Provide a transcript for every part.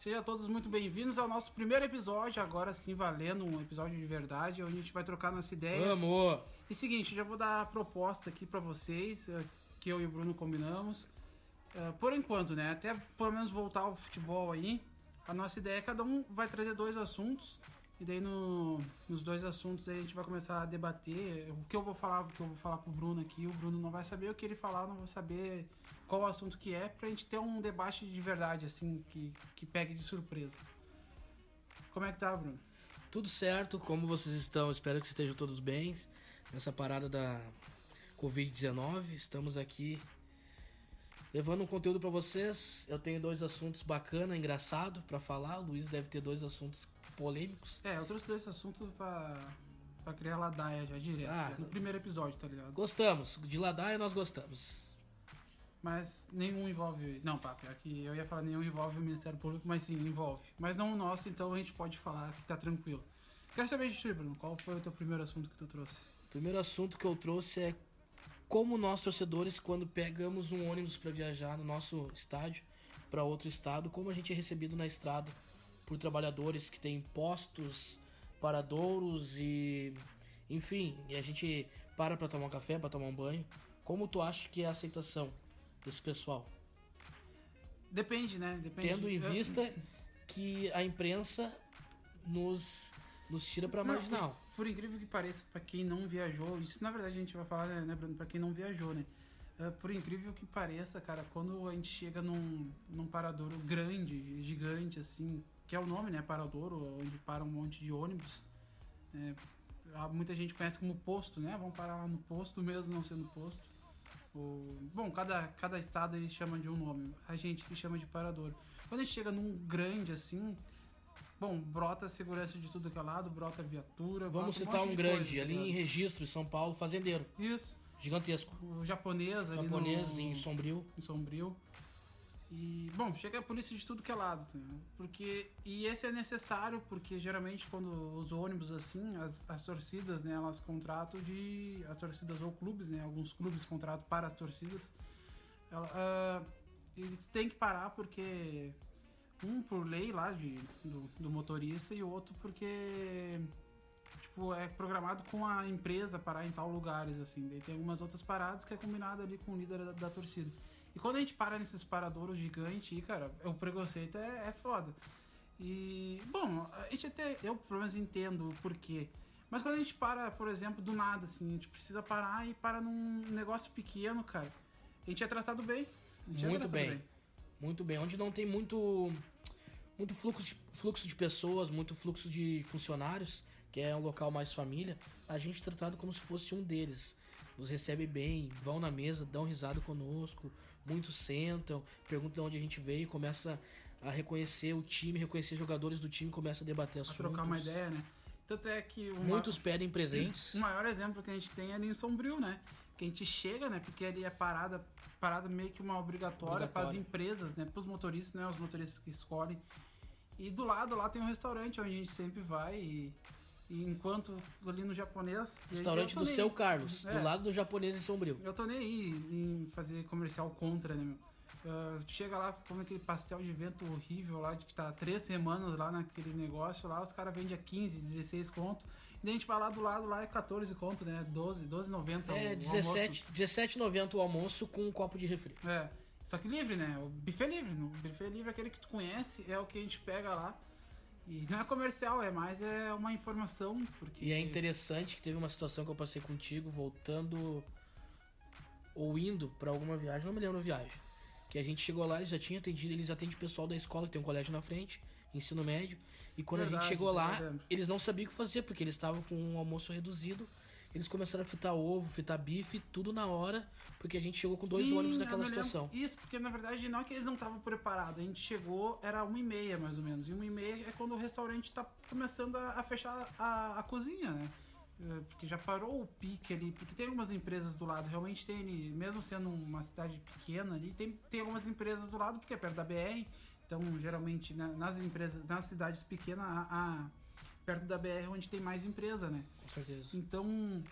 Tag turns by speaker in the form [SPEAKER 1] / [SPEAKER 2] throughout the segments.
[SPEAKER 1] Sejam todos muito bem-vindos ao nosso primeiro episódio, agora sim valendo um episódio de verdade, onde a gente vai trocar nossa ideia.
[SPEAKER 2] Vamos!
[SPEAKER 1] E seguinte, já vou dar a proposta aqui pra vocês, eh, que eu e o Bruno combinamos. Eh, Por enquanto, né? Até pelo menos voltar ao futebol aí, a nossa ideia é cada um vai trazer dois assuntos. E daí no, nos dois assuntos aí a gente vai começar a debater. O que eu vou falar, o que eu vou falar pro Bruno aqui, o Bruno não vai saber o que ele falar, não vou saber qual o assunto que é, pra gente ter um debate de verdade, assim, que, que pegue de surpresa. Como é que tá, Bruno?
[SPEAKER 2] Tudo certo, como vocês estão? Espero que estejam todos bem nessa parada da Covid-19. Estamos aqui levando um conteúdo pra vocês. Eu tenho dois assuntos bacana, engraçado pra falar. O Luiz deve ter dois assuntos polêmicos.
[SPEAKER 1] É, eu trouxe dois assuntos pra, pra criar ladaia já direto,
[SPEAKER 2] Ah,
[SPEAKER 1] já no primeiro episódio, tá ligado?
[SPEAKER 2] Gostamos, de ladaia nós gostamos.
[SPEAKER 1] Mas nenhum envolve. Não, papi, aqui eu ia falar nenhum envolve o Ministério Público, mas sim, envolve. Mas não o nosso, então a gente pode falar que tá tranquilo. Quero saber de ti, Bruno, qual foi o teu primeiro assunto que tu trouxe?
[SPEAKER 2] O primeiro assunto que eu trouxe é como nós torcedores, quando pegamos um ônibus para viajar no nosso estádio para outro estado, como a gente é recebido na estrada por trabalhadores que têm postos, paradouros e enfim, e a gente para para tomar um café, para tomar um banho. Como tu acha que é a aceitação desse pessoal?
[SPEAKER 1] Depende, né? Depende.
[SPEAKER 2] Tendo em vista que a imprensa nos nos tira para marginal.
[SPEAKER 1] Por, por incrível que pareça, pra quem não viajou, isso na verdade a gente vai falar, né, né, Bruno, pra quem não viajou, né? Ah, por incrível que pareça, cara, quando a gente chega num, num paradouro grande, gigante, assim, que é o nome, né, paradouro, onde para um monte de ônibus, né, há muita gente conhece como posto, né? Vamos parar lá no posto, mesmo não sendo posto. Bom, cada, cada estado ele chama de um nome. A gente que chama de paradouro. Quando a gente chega num grande assim, bom, brota segurança de tudo que é lado, brota viatura.
[SPEAKER 2] Vamos
[SPEAKER 1] brota
[SPEAKER 2] citar um
[SPEAKER 1] de
[SPEAKER 2] grande
[SPEAKER 1] coisa,
[SPEAKER 2] ali em
[SPEAKER 1] ligado?
[SPEAKER 2] registro, em São Paulo, fazendeiro,
[SPEAKER 1] Isso.
[SPEAKER 2] gigantesco.
[SPEAKER 1] O japonês ali
[SPEAKER 2] japonês
[SPEAKER 1] no,
[SPEAKER 2] em Sombrio.
[SPEAKER 1] em Sombrio. E, bom, chega a polícia de tudo que é lado, tá? Porque, e esse é necessário porque geralmente quando os ônibus assim, as, as torcidas, né, elas contratam de, as torcidas ou clubes, né, alguns clubes contratam para as torcidas, ela, ah, eles têm que parar porque, um por lei lá de, do, do motorista e o outro porque tipo, é programado com a empresa parar em tal lugares, assim. Daí tem algumas outras paradas que é combinado ali com o líder da, da torcida. E quando a gente para nesses paradouros gigantes, cara, o preconceito é, é foda. E, bom, a gente até, eu pelo menos entendo o porquê. Mas quando a gente para, por exemplo, do nada, assim, a gente precisa parar e para num negócio pequeno, cara, a gente é tratado bem. É
[SPEAKER 2] Muito
[SPEAKER 1] tratado
[SPEAKER 2] bem. Muito bem. Onde não tem muito muito fluxo de, fluxo de pessoas, muito fluxo de funcionários, que é um local mais família, a gente é tratado como se fosse um deles. Nos recebe bem, vão na mesa, dão risada conosco, muitos sentam, perguntam de onde a gente veio, começa a reconhecer o time, reconhecer jogadores do time, começa a debater
[SPEAKER 1] A
[SPEAKER 2] assuntos.
[SPEAKER 1] trocar uma ideia, né? Tanto é que... Uma...
[SPEAKER 2] Muitos pedem presentes.
[SPEAKER 1] O maior exemplo que a gente tem é ali em Sombrio, né? Que a gente chega, né? Porque ali é parada, parada meio que uma obrigatória para as
[SPEAKER 2] Obrigatória.
[SPEAKER 1] empresas, né? Para os motoristas, né? Os motoristas que escolhem. E do lado lá tem um restaurante onde a gente sempre vai e, e enquanto ali no japonês... e
[SPEAKER 2] Restaurante do
[SPEAKER 1] nem-
[SPEAKER 2] seu Carlos,
[SPEAKER 1] É.
[SPEAKER 2] do lado do japonês em Sombrio.
[SPEAKER 1] Eu tô nem aí em fazer comercial contra, né, meu? Ah, chega lá, come aquele pastel de vento horrível lá, de que tá três semanas lá naquele negócio lá, os caras vendem a 15, 16 conto. E daí a gente vai lá do lado, lá é 14 conto, né? 12, 12,90 o-
[SPEAKER 2] É,
[SPEAKER 1] o
[SPEAKER 2] 17 17,90 o almoço com um copo de refri.
[SPEAKER 1] É, só que livre, né? O buffet livre. O buffet livre é aquele que tu conhece, é o que a gente pega lá. E não é comercial, é mais é uma informação, porque...
[SPEAKER 2] E é interessante que teve uma situação que eu passei contigo voltando ou indo pra alguma viagem, não me lembro a viagem. Que a gente chegou lá, eles já tinham atendido, eles atendem o pessoal da escola, que tem um colégio na frente, ensino médio. E quando a
[SPEAKER 1] Verdade,
[SPEAKER 2] gente chegou lá,
[SPEAKER 1] verdade.
[SPEAKER 2] eles não sabiam o que fazer, porque eles estavam com um almoço reduzido. Eles começaram a fritar ovo, fritar bife, tudo na hora, porque a gente chegou com dois
[SPEAKER 1] Sim,
[SPEAKER 2] ônibus naquela situação.
[SPEAKER 1] Isso, porque na verdade não é que eles não estavam preparados. A gente chegou, era uma e meia mais ou menos. E uma e meia é quando o restaurante tá começando a, a fechar a, a cozinha, né? É, Porque já parou o pique ali. Porque tem algumas empresas do lado, realmente tem ali, mesmo sendo uma cidade pequena ali, tem, tem algumas empresas do lado, porque é perto da BR. Então, geralmente, na- nas empresas, nas cidades pequenas, a- perto da BR é onde tem mais empresa, né?
[SPEAKER 2] Com certeza.
[SPEAKER 1] Então,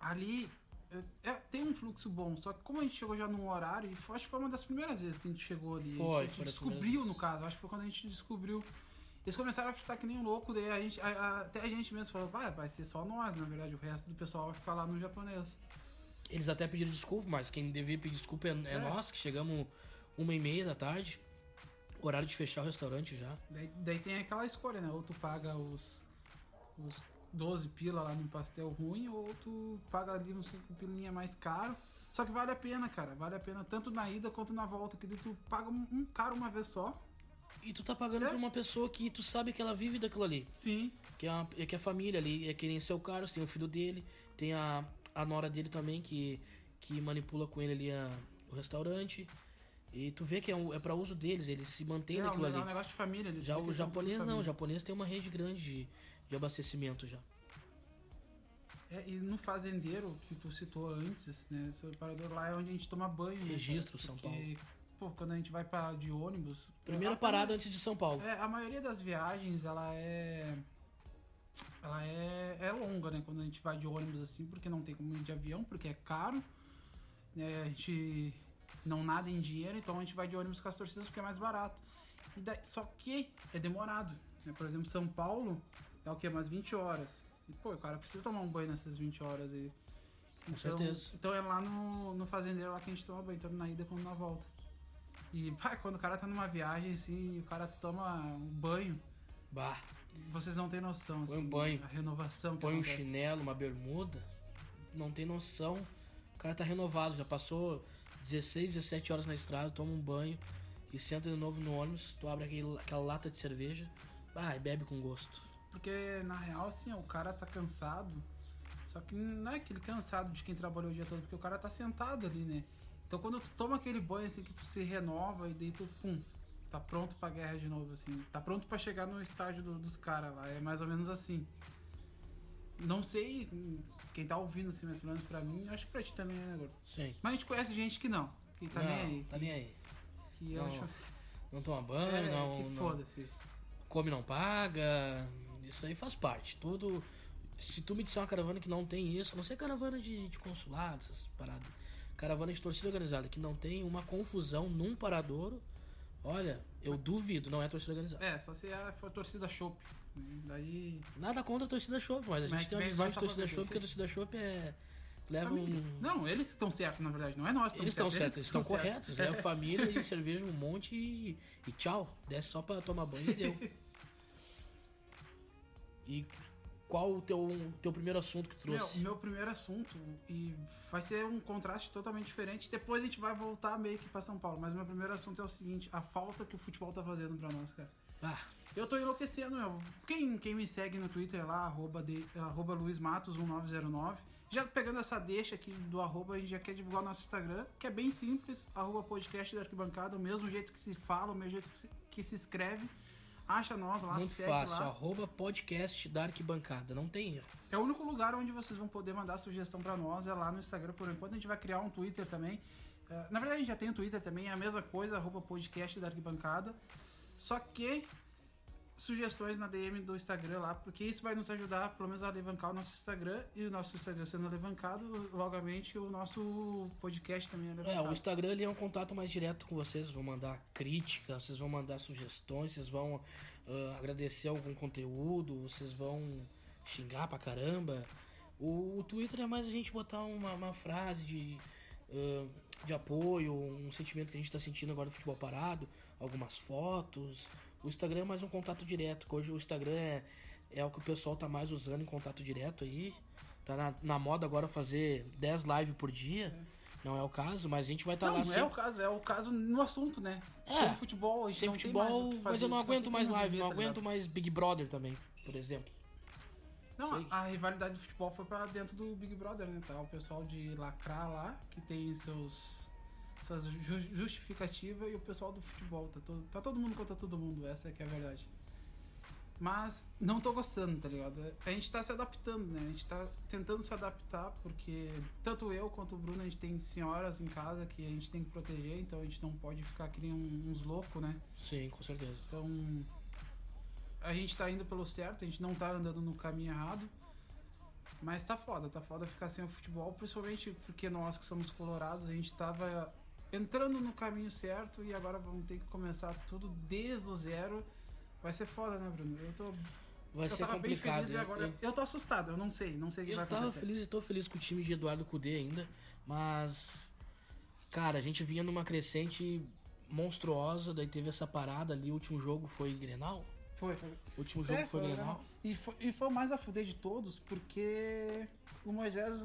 [SPEAKER 1] ali é, tem um fluxo bom, só que como a gente chegou já num horário, e foi- acho que foi uma das primeiras vezes que a gente chegou ali.
[SPEAKER 2] Foi,
[SPEAKER 1] a gente
[SPEAKER 2] foi
[SPEAKER 1] descobriu, no caso, acho que foi quando a gente descobriu. Eles começaram a fritar que nem um louco, daí a gente, a- a- até a gente mesmo falou, vai, vai ser só nós, na verdade, o resto do pessoal vai ficar lá no japonês.
[SPEAKER 2] Eles até pediram desculpa, mas quem devia pedir desculpa é, é
[SPEAKER 1] É.
[SPEAKER 2] nós, que chegamos uma e meia da tarde. Horário de fechar o restaurante já.
[SPEAKER 1] Daí, daí tem aquela escolha, né? Ou tu paga os, os 12 pila lá num pastel ruim, ou tu paga ali uns 5 pilinha mais caro. Só que vale a pena, cara. Vale a pena tanto na ida quanto na volta. Que tu paga um, caro uma vez só.
[SPEAKER 2] E tu tá pagando
[SPEAKER 1] É.
[SPEAKER 2] pra uma pessoa que tu sabe que ela vive daquilo ali.
[SPEAKER 1] Sim.
[SPEAKER 2] Que é, uma, é que é família ali. É que nem seu Carlos, tem o filho dele, tem a, a nora dele também que, que manipula com ele ali a- o restaurante. E tu vê que é, um, é pra uso deles, eles se mantêm
[SPEAKER 1] É, um,
[SPEAKER 2] naquilo
[SPEAKER 1] é um
[SPEAKER 2] ali.
[SPEAKER 1] negócio de família. ali, tu
[SPEAKER 2] Já o japonês não, o japonês tem uma rede grande de, de abastecimento já.
[SPEAKER 1] É, e no fazendeiro que tu citou antes, né? Esse parador lá é onde a gente toma banho. né,
[SPEAKER 2] Registro,
[SPEAKER 1] cara?
[SPEAKER 2] São
[SPEAKER 1] Porque, Pô, quando a gente vai pra, de ônibus.
[SPEAKER 2] Primeira parada antes de São Paulo.
[SPEAKER 1] É, a maioria das viagens, ela é. Ela é, é longa, né? Quando a gente vai de ônibus assim, porque não tem como ir de avião, porque é caro. Né? A gente não nada em dinheiro, então a gente vai de ônibus com as torcidas porque é mais barato. E daí- só que é demorado. Né? Por exemplo, São Paulo é o que? Umas 20 horas. E, pô, o cara precisa tomar um banho nessas 20 horas aí.
[SPEAKER 2] Com certeza.
[SPEAKER 1] Então é lá no, no fazendeiro lá que a gente toma banho, tanto na ida quanto na volta. E pá, quando o cara tá numa viagem assim, o cara toma um banho,
[SPEAKER 2] Bah,
[SPEAKER 1] vocês não têm noção,
[SPEAKER 2] Põe um
[SPEAKER 1] assim,
[SPEAKER 2] banho.
[SPEAKER 1] a renovação que
[SPEAKER 2] põe um
[SPEAKER 1] acontece.
[SPEAKER 2] chinelo, uma bermuda, não tem noção. O cara tá renovado, já passou 16, 17 horas na estrada, toma um banho e senta de novo no ônibus, tu abre aquele, aquela lata de cerveja, ah, e bebe com gosto.
[SPEAKER 1] Porque na real, assim, o cara tá cansado. Só que não é aquele cansado de quem trabalhou o dia todo, porque o cara tá sentado ali, né? Então quando tu toma aquele banho assim que tu se renova e daí tu, pum, tá pronto pra guerra de novo, assim. Tá pronto pra chegar no estágio do- dos caras lá. É mais ou menos assim. Não sei quem tá ouvindo assim, mas pelo menos pra mim, acho que pra ti também é, né, Gordo?
[SPEAKER 2] Sim.
[SPEAKER 1] Mas a gente conhece gente que não. Que tá
[SPEAKER 2] não,
[SPEAKER 1] nem aí.
[SPEAKER 2] Tá nem aí.
[SPEAKER 1] Que eu
[SPEAKER 2] Não,
[SPEAKER 1] acho.
[SPEAKER 2] Não toma banho,
[SPEAKER 1] É,
[SPEAKER 2] não,
[SPEAKER 1] que foda-se.
[SPEAKER 2] come não paga. Isso aí faz parte. Todo. Se tu me disser uma caravana que não tem isso, não ser caravana de, de consulado, essas paradas. Caravana de torcida organizada que não tem uma confusão num paradouro, olha, eu duvido, não é torcida organizada.
[SPEAKER 1] É, só se a- for torcida chopp. Daí.
[SPEAKER 2] Nada contra a torcida Chopp, mas a
[SPEAKER 1] Mas
[SPEAKER 2] gente
[SPEAKER 1] que
[SPEAKER 2] tem uma visão de torcida. Chopp, porque a torcida Chopp é. Leva
[SPEAKER 1] família.
[SPEAKER 2] um.
[SPEAKER 1] Não, eles estão certos, na verdade. Não é nós
[SPEAKER 2] Eles estão certos, eles estão corretos. Leva família e cerveja um monte e, e tchau. Desce só pra tomar banho e deu. E qual o teu, teu primeiro assunto que tu
[SPEAKER 1] Meu,
[SPEAKER 2] trouxe?
[SPEAKER 1] meu primeiro assunto, e vai ser um contraste totalmente diferente. Depois a gente vai voltar meio que pra São Paulo. Mas meu primeiro assunto é o seguinte: a falta que o futebol tá fazendo pra nós, cara.
[SPEAKER 2] Ah,
[SPEAKER 1] Eu tô enlouquecendo, meu. Quem, quem me segue no Twitter é lá, arroba, de, arroba luizmatos1909. Já pegando essa deixa aqui do arroba, a gente já quer divulgar o nosso Instagram, que é bem simples, arroba podcast da arquibancada, o mesmo jeito que se fala, o mesmo jeito que se, que se escreve. Acha nós lá,
[SPEAKER 2] muito
[SPEAKER 1] segue
[SPEAKER 2] fácil.
[SPEAKER 1] lá.
[SPEAKER 2] Arroba podcast da arquibancada. Não tem erro.
[SPEAKER 1] É o único lugar onde vocês vão poder mandar sugestão pra nós, é lá no Instagram. Por enquanto a gente vai criar um Twitter também. É, na verdade a gente já tem o Twitter também, é a mesma coisa, arroba podcast da arquibancada. Só que sugestões na DM do Instagram lá, porque isso vai nos ajudar, pelo menos, a alavancar o nosso Instagram. E o nosso Instagram sendo alavancado, logamente o nosso podcast também é
[SPEAKER 2] É,
[SPEAKER 1] alavancado.
[SPEAKER 2] o Instagram ele é um contato mais direto com vocês. Vão mandar crítica, vocês vão mandar sugestões, vocês vão ah, agradecer algum conteúdo, vocês vão xingar pra caramba. O, o Twitter é mais a gente botar uma, uma frase de, ah, de apoio, um sentimento que a gente tá sentindo agora do futebol parado, algumas fotos. O Instagram é mais um contato direto, hoje o Instagram é, é o que o pessoal tá mais usando em contato direto aí. Tá na, na moda agora fazer 10 lives por dia. Não é o caso, mas a gente vai estar
[SPEAKER 1] Não,
[SPEAKER 2] lá
[SPEAKER 1] não é o
[SPEAKER 2] sempre.
[SPEAKER 1] caso, é o caso no assunto, né?
[SPEAKER 2] É,
[SPEAKER 1] Sem futebol, a gente
[SPEAKER 2] Sem
[SPEAKER 1] não
[SPEAKER 2] futebol,
[SPEAKER 1] o que
[SPEAKER 2] mas
[SPEAKER 1] fazer,
[SPEAKER 2] eu não aguento mais live, não
[SPEAKER 1] tá
[SPEAKER 2] aguento
[SPEAKER 1] ligado?
[SPEAKER 2] mais Big Brother também, por exemplo.
[SPEAKER 1] Não,
[SPEAKER 2] Sei.
[SPEAKER 1] a, rivalidade do futebol foi pra dentro do Big Brother, né? Tá o pessoal de lacrar lá, que tem seus suas ju- justificativas, e o pessoal do futebol. Tá todo, tá todo mundo contra todo mundo, essa é que é a verdade. Mas não tô gostando, tá ligado? A gente tá se adaptando, né? A gente tá tentando se adaptar, porque tanto eu quanto o Bruno, a gente tem senhoras em casa que a gente tem que proteger, então a gente não pode ficar que nem uns loucos, né?
[SPEAKER 2] Sim, com certeza.
[SPEAKER 1] Então, a gente tá indo pelo certo, a gente não tá andando no caminho errado. Mas tá foda, tá foda ficar sem o futebol, principalmente porque nós que somos colorados, a gente tava entrando no caminho certo e agora vamos ter que começar tudo desde o zero. Vai ser foda, né, Bruno? Eu tô.
[SPEAKER 2] Vai
[SPEAKER 1] eu
[SPEAKER 2] ser
[SPEAKER 1] tava bem
[SPEAKER 2] complicado.
[SPEAKER 1] feliz e
[SPEAKER 2] Eu-
[SPEAKER 1] agora.
[SPEAKER 2] eu-
[SPEAKER 1] Eu, tô assustado, eu não sei, não sei o que vai
[SPEAKER 2] Eu tava
[SPEAKER 1] acontecer.
[SPEAKER 2] feliz e tô feliz com o time de Eduardo Cudê ainda, mas cara, a gente vinha numa crescente monstruosa, daí teve essa parada ali, o último jogo foi Grenal?
[SPEAKER 1] Foi, foi.
[SPEAKER 2] O último jogo
[SPEAKER 1] É,
[SPEAKER 2] foi
[SPEAKER 1] foi,
[SPEAKER 2] Grenal.
[SPEAKER 1] E foi, e foi o mais a fuder de todos, porque o Moisés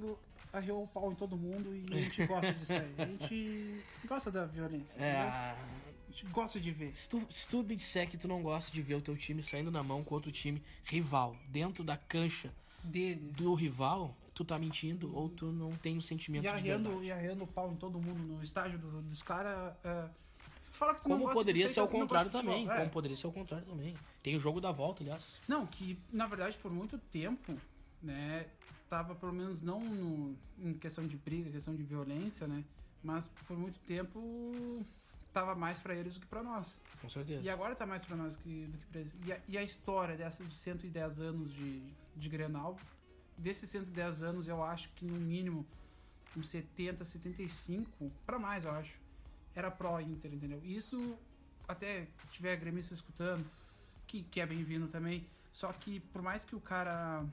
[SPEAKER 1] arriou o pau em todo mundo e a gente gosta disso aí. A gente gosta da violência.
[SPEAKER 2] É,
[SPEAKER 1] entendeu?
[SPEAKER 2] a-
[SPEAKER 1] A gente gosta de ver.
[SPEAKER 2] se tu, se tu me disser que tu não gosta de ver o teu time saindo na mão com outro time rival, dentro da cancha
[SPEAKER 1] Deles.
[SPEAKER 2] do rival, tu tá mentindo ou tu não tem o sentimento
[SPEAKER 1] E
[SPEAKER 2] de
[SPEAKER 1] arreando,
[SPEAKER 2] verdade.
[SPEAKER 1] e arreando o pau em todo mundo no estádio do- dos caras. É,
[SPEAKER 2] Como poderia ser ao contrário
[SPEAKER 1] de
[SPEAKER 2] também,
[SPEAKER 1] futebol. É.
[SPEAKER 2] como poderia ser ao contrário também. Tem o jogo da volta, aliás.
[SPEAKER 1] Não, que na verdade por muito tempo, né, tava pelo menos não no- em questão de briga, questão de violência, né, mas por muito tempo tava mais pra eles do que pra nós.
[SPEAKER 2] Com certeza.
[SPEAKER 1] E agora tá mais pra nós que, do que pra eles. E a, e a história dessas de 110 anos de, de Grenal, desses 110 anos eu acho que no mínimo uns 70, 75, pra mais eu acho, era pró-Inter, entendeu? Isso até tiver gremista escutando, que, que é bem-vindo também, só que por mais que o cara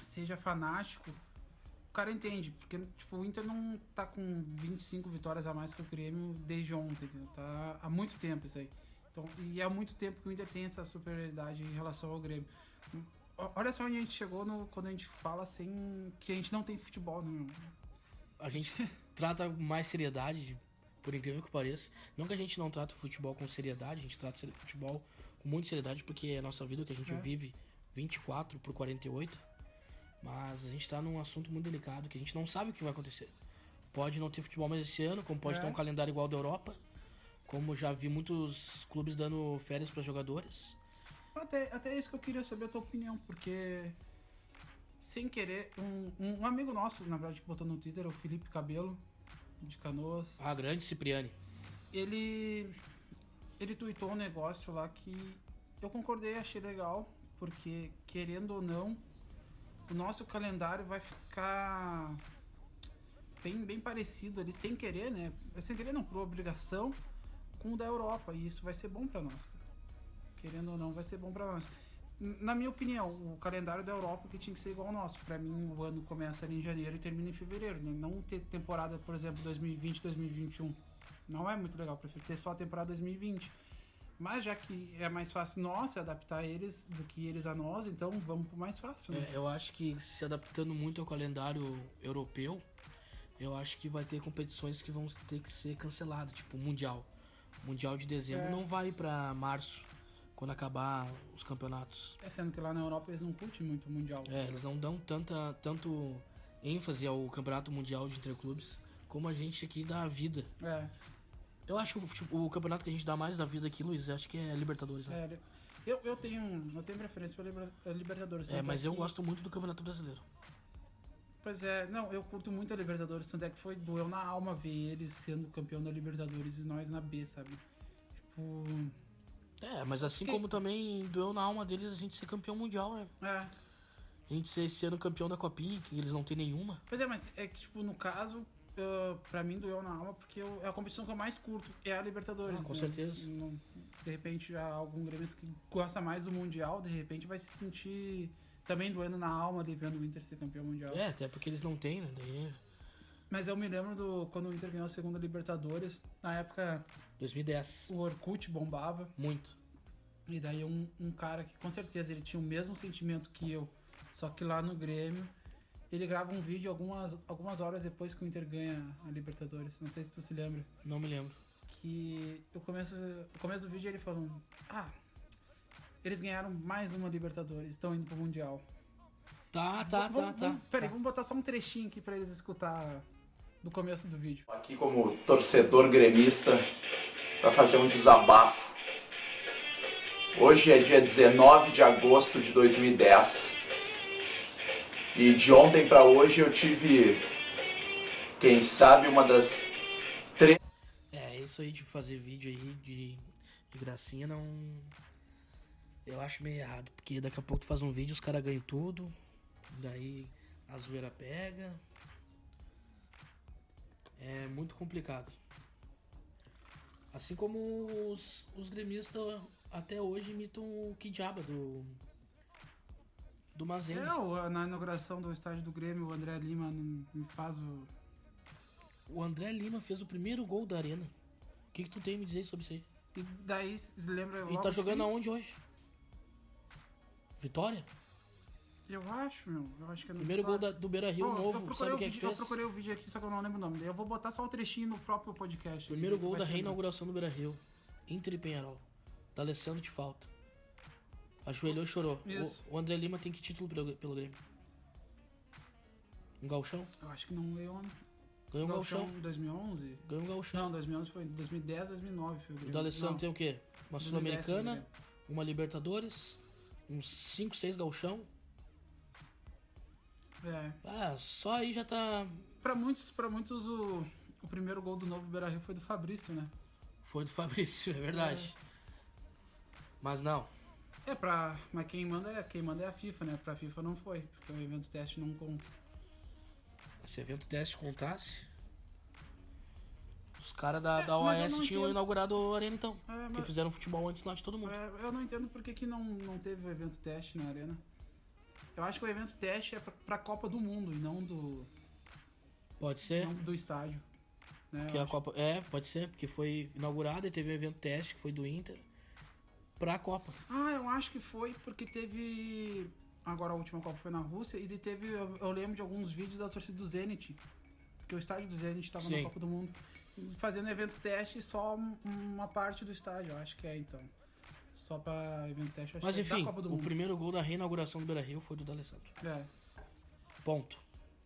[SPEAKER 1] seja fanático, o cara entende, porque tipo, o Inter não tá com 25 vitórias a mais que o Grêmio desde ontem, entendeu? Tá há muito tempo isso aí. Então, e há muito tempo que o Inter tem essa superioridade em relação ao Grêmio. Olha só onde a gente chegou no, quando a gente fala assim que a gente não tem futebol, meu?
[SPEAKER 2] a gente trata mais seriedade, por incrível que pareça. Não que a gente não trata o futebol com seriedade, a gente trata o futebol com muita seriedade, porque é a nossa vida que a gente
[SPEAKER 1] É.
[SPEAKER 2] vive 24 por 48. Mas a gente tá num assunto muito delicado que a gente não sabe o que vai acontecer. Pode não ter futebol mais esse ano, como pode
[SPEAKER 1] É.
[SPEAKER 2] ter um calendário igual ao da Europa. Como já vi muitos clubes dando férias para jogadores.
[SPEAKER 1] Até, até isso que eu queria saber a tua opinião, porque sem querer, um, um amigo nosso, na verdade, que botou no Twitter, o Felipe Cabelo, de Canoas,
[SPEAKER 2] A grande Cipriani.
[SPEAKER 1] ele ele tweetou um negócio lá que eu concordei, achei legal, porque querendo ou não, o nosso calendário vai ficar bem, bem parecido ali, sem querer, né? Sem querer não, por obrigação, com o da Europa, e isso vai ser bom pra nós. Querendo ou não, vai ser bom pra nós. Na minha opinião, o calendário da Europa que tinha que ser igual ao nosso. Pra mim, o ano começa ali em janeiro e termina em fevereiro. né? Não ter temporada, por exemplo, 2020, 2021. Não é muito legal, prefiro ter só a temporada 2020. Mas já que é mais fácil nós se adaptar a eles do que eles a nós, então vamos pro mais fácil, né?
[SPEAKER 2] É, eu acho que se adaptando muito ao calendário europeu, eu acho que vai ter competições que vão ter que ser canceladas, tipo o Mundial. O Mundial de dezembro
[SPEAKER 1] É.
[SPEAKER 2] não vai pra março, quando acabar os campeonatos.
[SPEAKER 1] É sendo que lá na Europa eles não curtem muito o Mundial.
[SPEAKER 2] É, eles não dão tanta, tanto ênfase ao campeonato mundial de interclubes como a gente aqui dá a vida.
[SPEAKER 1] É,
[SPEAKER 2] Eu acho que o, fute- o campeonato que a gente dá mais da vida aqui, Luiz, acho que é Libertadores, né?
[SPEAKER 1] é, eu, eu tenho eu tenho preferência pela Liber- pela Libertadores.
[SPEAKER 2] É,
[SPEAKER 1] tanto
[SPEAKER 2] mas eu gosto muito do Campeonato Brasileiro.
[SPEAKER 1] Pois é, não, eu curto muito a Libertadores, tanto é que foi doeu na alma ver eles sendo campeão da Libertadores e nós na B, sabe? Tipo,
[SPEAKER 2] É, mas assim
[SPEAKER 1] Que-
[SPEAKER 2] como também doeu na alma deles a gente ser campeão mundial, né?
[SPEAKER 1] é.
[SPEAKER 2] A gente ser esse ano campeão da Copinha, que eles não têm nenhuma.
[SPEAKER 1] Pois é, mas é que, tipo, no caso, uh, pra mim doeu na alma porque eu- é a competição que eu mais curto, é a Libertadores.
[SPEAKER 2] Ah, com
[SPEAKER 1] né?
[SPEAKER 2] certeza.
[SPEAKER 1] De repente, há algum gremista que gosta mais do Mundial, de repente vai se sentir também doendo na alma ali vendo o Inter ser campeão mundial.
[SPEAKER 2] É, até porque eles não têm, né? Daí,
[SPEAKER 1] Mas eu me lembro do quando o Inter ganhou a segunda Libertadores, na época
[SPEAKER 2] 2010.
[SPEAKER 1] o Orkut bombava.
[SPEAKER 2] Muito.
[SPEAKER 1] E daí um, um cara que com certeza ele tinha o mesmo sentimento que eu, só que lá no Grêmio, ele grava um vídeo algumas, algumas horas depois que o Inter ganha a Libertadores. Não sei se tu se lembra.
[SPEAKER 2] Não me lembro.
[SPEAKER 1] Que eu começo, o começo do vídeo ele falando: Ah, eles ganharam mais uma Libertadores, estão indo pro Mundial.
[SPEAKER 2] Tá, tá,
[SPEAKER 1] Vamos-
[SPEAKER 2] tá, tá.
[SPEAKER 1] vamos- Peraí,
[SPEAKER 2] tá.
[SPEAKER 1] vamos botar só um trechinho aqui pra eles escutar do começo do vídeo.
[SPEAKER 3] Aqui como torcedor gremista para fazer um desabafo. Hoje é dia 19 de agosto de 2010. E de ontem para hoje eu tive, quem sabe, uma das
[SPEAKER 2] É, isso aí de fazer vídeo aí de, de gracinha não. Eu acho meio errado, porque daqui a pouco tu faz um vídeo, os caras ganham tudo. Daí a zoeira pega. É muito complicado. Assim como os, os gremistas até hoje imitam o Kidjaba do. Do Mazembe.
[SPEAKER 1] É, o- na inauguração do estádio do Grêmio, o André Lima não faz o.
[SPEAKER 2] O André Lima fez o primeiro gol da arena. O que, que tu tem a me dizer sobre isso aí?
[SPEAKER 1] E daí se lembra.
[SPEAKER 2] Ele
[SPEAKER 1] logo
[SPEAKER 2] tá jogando aonde hoje? Vitória?
[SPEAKER 1] Eu acho, meu. Eu acho que é no
[SPEAKER 2] Primeiro gol da- do Beira Rio
[SPEAKER 1] eu
[SPEAKER 2] novo. Sabe
[SPEAKER 1] o
[SPEAKER 2] quem é que
[SPEAKER 1] vídeo, Eu
[SPEAKER 2] fez?
[SPEAKER 1] procurei o vídeo aqui, só que eu não lembro o nome. Eu vou botar só o trechinho no próprio podcast.
[SPEAKER 2] Primeiro gol da reinauguração do Beira Rio. Inter e Penharol. Da Alessandro de falta. Ajoelhou e chorou.
[SPEAKER 1] Isso.
[SPEAKER 2] O, o André Lima tem que título pelo, pelo Grêmio? Um galchão?
[SPEAKER 1] Eu acho que não ganhou.
[SPEAKER 2] Ganhou um
[SPEAKER 1] Galchão
[SPEAKER 2] galchão.
[SPEAKER 1] em 2011?
[SPEAKER 2] Ganhou um galchão.
[SPEAKER 1] Não, 2011 foi 2010, 2009. Foi o
[SPEAKER 2] O
[SPEAKER 1] Grêmio.
[SPEAKER 2] da Alessandro
[SPEAKER 1] Não,
[SPEAKER 2] tem o quê? Uma
[SPEAKER 1] 2010
[SPEAKER 2] Sul-Americana,
[SPEAKER 1] o
[SPEAKER 2] uma Libertadores, uns 5, 6 galchão.
[SPEAKER 1] É.
[SPEAKER 2] Ah, só aí já tá.
[SPEAKER 1] Pra muitos, pra muitos o, o primeiro gol do novo Beira Rio foi do Fabrício, né?
[SPEAKER 2] Foi do Fabrício, é verdade. Mas não.
[SPEAKER 1] É, pra. Mas quem manda é, quem manda é a FIFA, né? Pra FIFA não foi, porque o evento teste não conta.
[SPEAKER 2] Se evento teste contasse. Os caras da,
[SPEAKER 1] É,
[SPEAKER 2] da OAS tinham
[SPEAKER 1] entendo.
[SPEAKER 2] inaugurado a arena então.
[SPEAKER 1] É, mas-
[SPEAKER 2] fizeram futebol antes lá de todo mundo.
[SPEAKER 1] É, eu não entendo porque que não, não teve o evento teste na arena. Eu acho que o evento teste é pra, pra Copa do Mundo e não do,
[SPEAKER 2] Pode ser.
[SPEAKER 1] não do estádio. Né?
[SPEAKER 2] Que a
[SPEAKER 1] acho-
[SPEAKER 2] Copa. É, pode ser, porque foi inaugurado e teve o evento teste que foi do Inter pra Copa.
[SPEAKER 1] Ah, eu acho que foi porque teve. Agora a última Copa foi na Rússia e teve. Eu, eu lembro de alguns vídeos da torcida do Zenit. Porque o estádio do Zenit estava na. Copa do Mundo. Fazendo evento teste só um- uma parte do estádio, eu acho que é então. Só pra evento teste, acho
[SPEAKER 2] Mas
[SPEAKER 1] que é
[SPEAKER 2] enfim,
[SPEAKER 1] da Copa do
[SPEAKER 2] o
[SPEAKER 1] Mundo.
[SPEAKER 2] primeiro gol da reinauguração do Beira Rio foi do D'Alessandro.
[SPEAKER 1] É.
[SPEAKER 2] Ponto.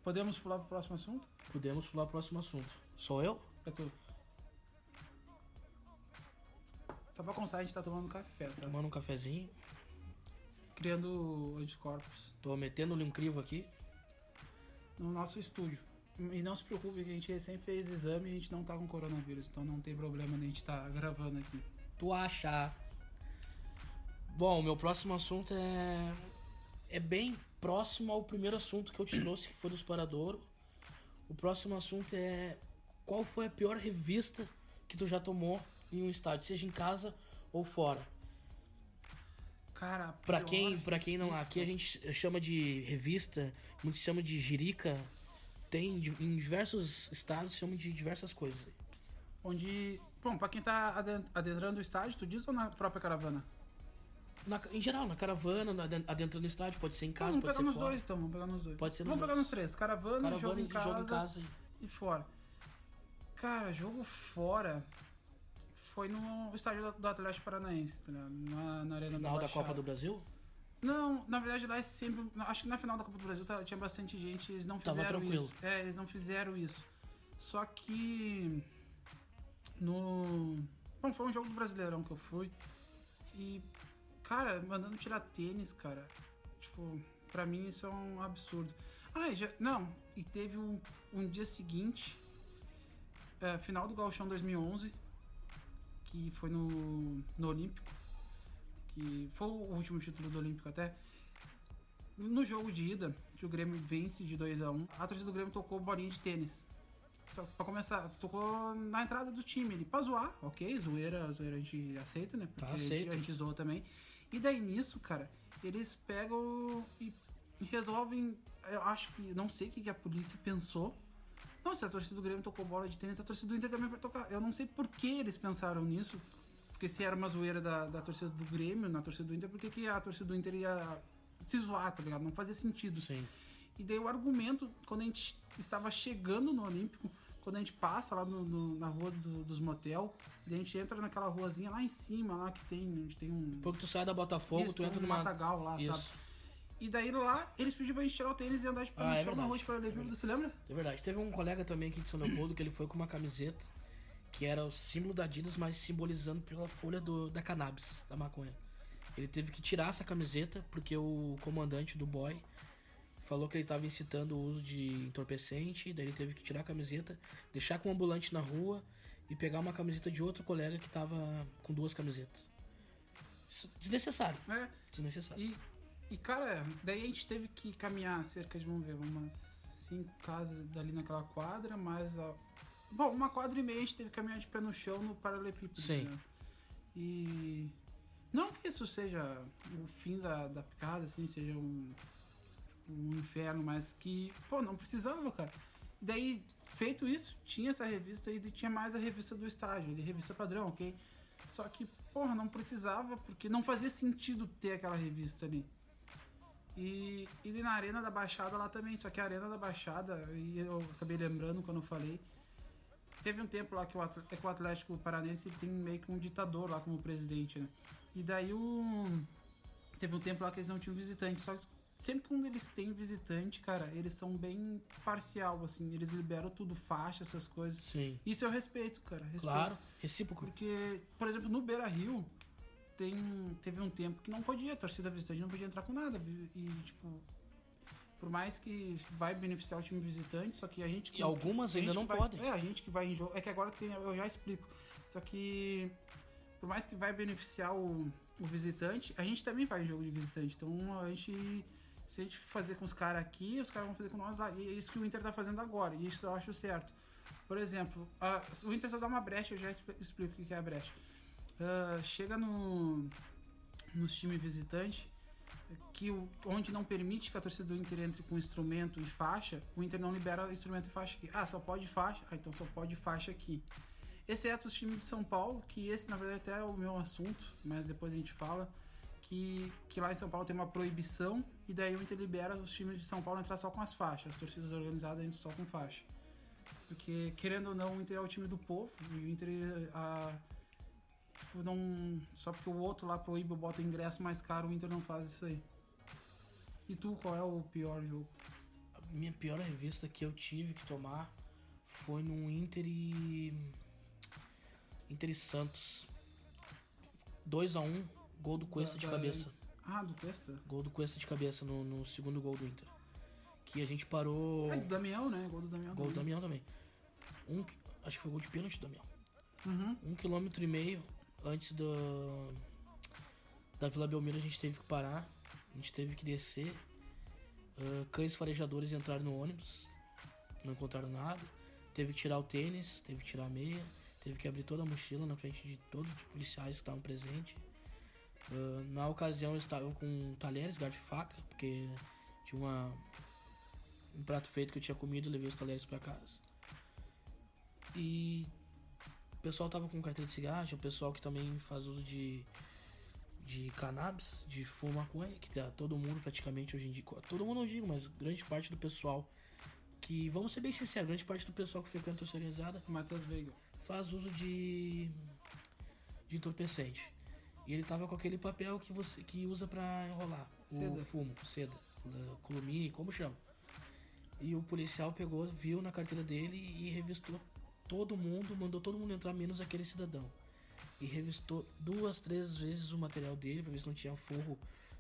[SPEAKER 1] Podemos pular pro próximo assunto?
[SPEAKER 2] Podemos pular pro próximo assunto. Sou eu?
[SPEAKER 1] É tu. Só pra constar, a gente tá tomando café, tá?
[SPEAKER 2] Tomando um cafezinho.
[SPEAKER 1] Criando anticorpos
[SPEAKER 2] Tô metendo-lhe um crivo aqui.
[SPEAKER 1] no nosso estúdio. E não se preocupe que a gente recém fez exame e a gente não tá com coronavírus, então não tem problema de a gente tá gravando aqui.
[SPEAKER 2] Tu acha? Bom, meu próximo assunto é. É bem próximo ao primeiro assunto que eu te trouxe, que foi do Esparadouro. O próximo assunto é. Qual foi a pior revista que tu já tomou em um estádio, seja em casa ou fora?
[SPEAKER 1] Cara,
[SPEAKER 2] Pra
[SPEAKER 1] pior
[SPEAKER 2] quem, pra quem não. Aqui a gente chama de revista, muitos chamam de jirica. Tem em diversos estados chamam de diversas coisas.
[SPEAKER 1] Onde. Bom, pra quem tá aden- adentrando o estádio, tu diz ou na própria caravana?
[SPEAKER 2] Na- em geral, na caravana, na- adentrando no estádio, pode ser em casa,
[SPEAKER 1] vamos
[SPEAKER 2] pode
[SPEAKER 1] pegar
[SPEAKER 2] ser
[SPEAKER 1] nos
[SPEAKER 2] fora.
[SPEAKER 1] dois então, vamos pegar nos dois.
[SPEAKER 2] Pode ser nos
[SPEAKER 1] Vamos pegar
[SPEAKER 2] dois.
[SPEAKER 1] nos três. Caravana,
[SPEAKER 2] Caravana
[SPEAKER 1] jogo, em casa,
[SPEAKER 2] jogo em casa.
[SPEAKER 1] e fora. Cara, jogo fora foi no estádio do, Atlético Paranaense, tá ligado? Na, na Arena
[SPEAKER 2] Final da. Copa do Brasil?
[SPEAKER 1] Não, na verdade lá é sempre. Acho que na final da Copa do Brasil tá- tinha bastante gente, eles não
[SPEAKER 2] Tava
[SPEAKER 1] fizeram
[SPEAKER 2] tranquilo.
[SPEAKER 1] isso. É, eles não fizeram isso. Só que. No. Bom, foi um jogo do Brasileirão que eu fui. E. Cara, mandando tirar tênis, cara. Tipo, pra mim isso é um absurdo. Ah, já. Não, e teve um, um dia seguinte. é, final do Gauchão 2011. Que foi no, no Olímpico que foi o último título do Olímpico até. No jogo de ida, que o Grêmio vence de 2 a 1 a torcida do Grêmio tocou bolinha de tênis. Só pra começar, tocou na entrada do time ali. Pra zoar, ok, zoeira, zoeira a gente aceita, né? Porque
[SPEAKER 2] Tá,
[SPEAKER 1] a, gente, a gente zoa também. E daí nisso, cara, eles pegam e resolvem. Eu acho que. Não sei o que a polícia pensou. Não, se a torcida do Grêmio tocou bola de tênis, a torcida do Inter também vai tocar. Eu não sei por que eles pensaram nisso. Porque se era uma zoeira da, da torcida do Grêmio, na torcida do Inter, por que, que a torcida do Inter ia se zoar, tá ligado? Não fazia sentido.
[SPEAKER 2] Sim.
[SPEAKER 1] E daí o argumento, quando a gente estava chegando no Olímpico, quando a gente passa lá no- no- na rua do- dos motel, daí a gente entra naquela ruazinha lá em cima, lá que tem, onde tem um.
[SPEAKER 2] Depois que tu sai da Botafogo,
[SPEAKER 1] Isso,
[SPEAKER 2] tu entra
[SPEAKER 1] um
[SPEAKER 2] numa.
[SPEAKER 1] matagal lá,
[SPEAKER 2] Isso.
[SPEAKER 1] sabe? E daí lá, eles pediram pra gente tirar o tênis e andar de pé
[SPEAKER 2] Ah,
[SPEAKER 1] no
[SPEAKER 2] é
[SPEAKER 1] chão na rua de Paralelepípedo, você lembra?
[SPEAKER 2] É verdade. Teve um colega também aqui de São Leopoldo que ele foi com uma camiseta que era o símbolo da Adidas, mas simbolizando pela folha do, da cannabis, da maconha. Ele teve que tirar essa camiseta porque o comandante do boy falou que ele estava incitando o uso de entorpecente, daí ele teve que tirar a camiseta, deixar com o ambulante na rua e pegar uma camiseta de outro colega que estava com duas camisetas. Isso- Desnecessário.
[SPEAKER 1] É.
[SPEAKER 2] Desnecessário.
[SPEAKER 1] E e, cara, daí a gente teve que caminhar cerca de, vamos ver, umas cinco casas dali naquela quadra, mais a. Bom, uma quadra e meia a gente teve que caminhar de pé no chão no paralelepípedo.
[SPEAKER 2] Sim.
[SPEAKER 1] né? E. Não que isso seja o fim da, da picada, assim, seja um, um inferno, mas que, pô, não precisava, cara. Daí, feito isso, tinha essa revista e tinha mais a revista do estádio, ali, revista padrão, ok? Só que, porra, não precisava, porque não fazia sentido ter aquela revista ali. E, e na Arena da Baixada lá também, só que a Arena da Baixada, e eu acabei lembrando quando eu falei, teve um tempo lá que o Atl- que o Atlético Paranense tem meio que um ditador lá como presidente, né? E daí o. Teve um tempo lá que eles não tinham visitante, só que sempre quando eles têm visitante, cara, eles são bem parcial, assim, eles liberam tudo, faixa, essas coisas.
[SPEAKER 2] Sim.
[SPEAKER 1] Isso eu respeito, cara. Respeito.
[SPEAKER 2] Claro, recíproco.
[SPEAKER 1] Porque, por exemplo, no Beira Rio, tem, teve um tempo que não podia, a torcida visitante não podia entrar com nada. E, tipo, por mais que vai beneficiar o time visitante, só que a gente.
[SPEAKER 2] E algumas
[SPEAKER 1] a
[SPEAKER 2] ainda não
[SPEAKER 1] vai-
[SPEAKER 2] podem.
[SPEAKER 1] É, a gente que vai em jogo. É que agora tem, eu já explico. Só que, por mais que vai beneficiar o, o visitante, a gente também vai em jogo de visitante. Então a gente. Se a gente fazer com os caras aqui, os caras vão fazer com nós lá. E é isso que o Inter tá fazendo agora. E isso eu acho certo. Por exemplo, a- o Inter só dá uma brecha, eu já expl- explico o que é a brecha. Ah, chega no nos times visitantes que onde não permite que a torcida do Inter entre com instrumento e faixa, o Inter não libera instrumento e faixa aqui. Ah, só pode faixa? Ah, então só pode faixa aqui. Exceto os times de São Paulo, que esse na verdade até é o meu assunto, mas depois a gente fala, que, que lá em São Paulo tem uma proibição e daí o Inter libera os times de São Paulo entrar só com as faixas, as torcidas organizadas entram só com faixa. Porque, querendo ou não, o Inter é o time do povo e o Inter a, não, só porque o outro lá proíbe ou bota o ingresso mais caro, o Inter não faz isso aí. E tu, qual é o pior jogo?
[SPEAKER 2] A minha pior revista que eu tive que tomar foi num Inter e. Inter e Santos. 2x1, gol do Cuesta
[SPEAKER 1] Da-
[SPEAKER 2] de
[SPEAKER 1] da-
[SPEAKER 2] cabeça.
[SPEAKER 1] Ah, do Cuesta?
[SPEAKER 2] Gol do Cuesta de cabeça no, no segundo gol do Inter. Que a gente parou.
[SPEAKER 1] Ah, do Damião, né? Gol do Damião.
[SPEAKER 2] Gol do
[SPEAKER 1] também.
[SPEAKER 2] Damião também. Um, acho que foi gol de pênalti do Damião.
[SPEAKER 1] Uhum.
[SPEAKER 2] Um quilômetro e meio antes do, da Vila Belmiro a gente teve que parar. A gente teve que descer. Ah, cães farejadores entraram no ônibus. Não encontraram nada. Teve que tirar o tênis, teve que tirar a meia. Teve que abrir toda a mochila na frente de todos os policiais que estavam presentes. Ah, na ocasião eu estava com talheres, garfo e faca, porque tinha uma, um prato feito que eu tinha comido e levei os talheres para casa. E pessoal tava com carteira de cigarro, o pessoal que também faz uso de, de cannabis, de fumo maconha, que tá todo mundo praticamente hoje em dia. Todo mundo não digo, mas grande parte do pessoal que, vamos ser bem sinceros, grande parte do pessoal que frequenta a organizada
[SPEAKER 1] Matheus Veiga.
[SPEAKER 2] faz uso de, de entorpecente. E ele tava com aquele papel que você que usa pra enrolar
[SPEAKER 1] Seda.
[SPEAKER 2] o fumo, seda, da Columine, como chama. E o policial pegou, viu na carteira dele e revistou todo mundo, mandou todo mundo entrar, menos aquele cidadão. E revistou duas, três vezes o material dele pra ver se não tinha forro